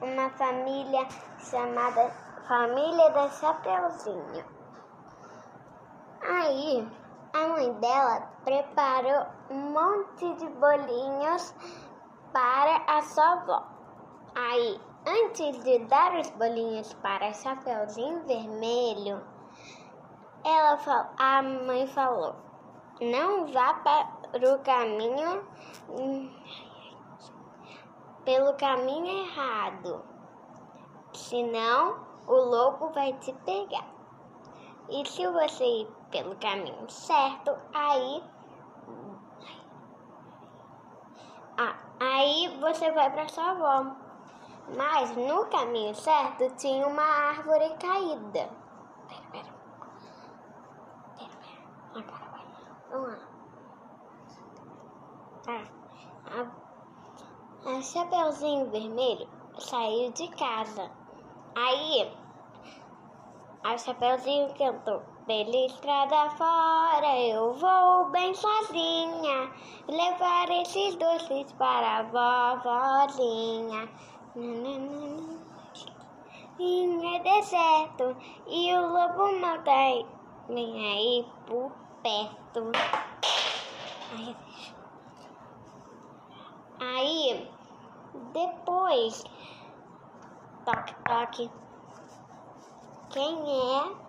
uma família chamada Família da Chapeuzinho. Aí a mãe dela preparou um monte de bolinhos para a sua avó. Aí, antes de dar os bolinhos para Chapeuzinho Vermelho, ela falou, a mãe falou: não vá para o caminho pelo caminho errado, senão o lobo vai te pegar. E se você ir pelo caminho certo, aí ah, aí você vai para sua avó. Mas no caminho certo tinha uma árvore caída. Pera, pera. Pera, pera. Agora vai. Vamos lá. Ah, a, Chapeuzinho Vermelho saiu de casa. Aí a Chapeuzinho cantou. Pela estrada fora eu vou bem sozinha levar esses doces para a vovozinha. E é deserto e o lobo mal tá vem aí por perto. Aí, aí toque toque quem é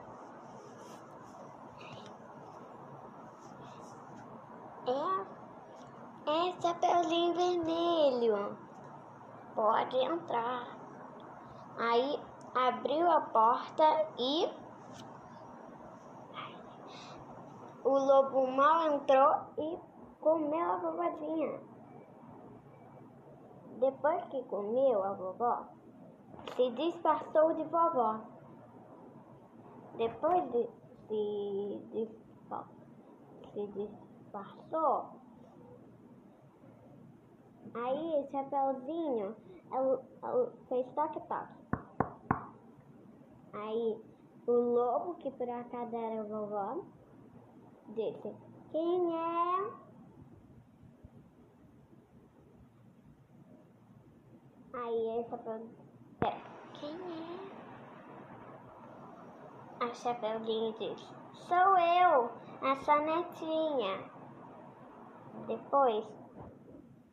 É, é Chapeuzinho Vermelho. Pode entrar. Aí abriu a porta e o lobo mal entrou e comeu a vovozinha. Depois que comeu a vovó, se disfarçou de vovó. Depois de se, de, se disfarçou, aí o Chapeuzinho fez toque-toque. Aí o lobo, que por acaso era a vovó, disse: Quem é? Aí a Chapeuzinho, pera, quem é? A Chapeuzinho disse: Sou eu, a sua netinha. Depois,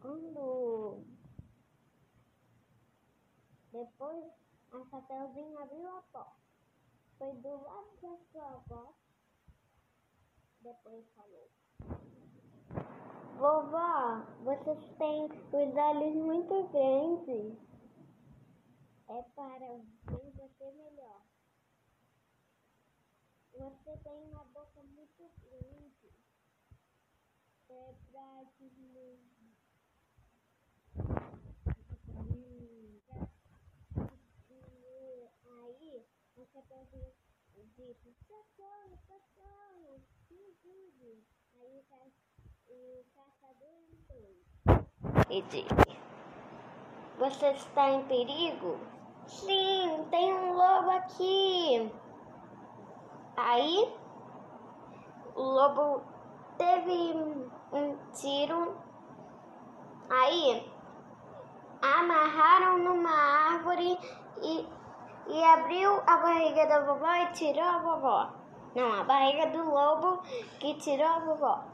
quando depois a Chapeuzinho abriu a porta. Foi do lado da sua avó. Depois falou. Vovó, vocês têm os olhos muito grandes. É para ver você melhor. Você tem uma boca muito grande. É pra te Aí, o chapeuzinho disse, o caçador você está em perigo? Sim, tem um lobo aqui. Aí, o lobo teve um tiro. Aí, amarraram numa árvore e, e abriu a barriga da vovó e tirou a vovó. Não, a barriga do lobo que tirou a vovó.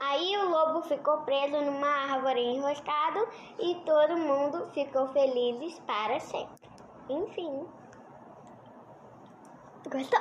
Aí o lobo ficou preso numa árvore enroscado e todo mundo ficou felizes para sempre. Enfim. Gostou?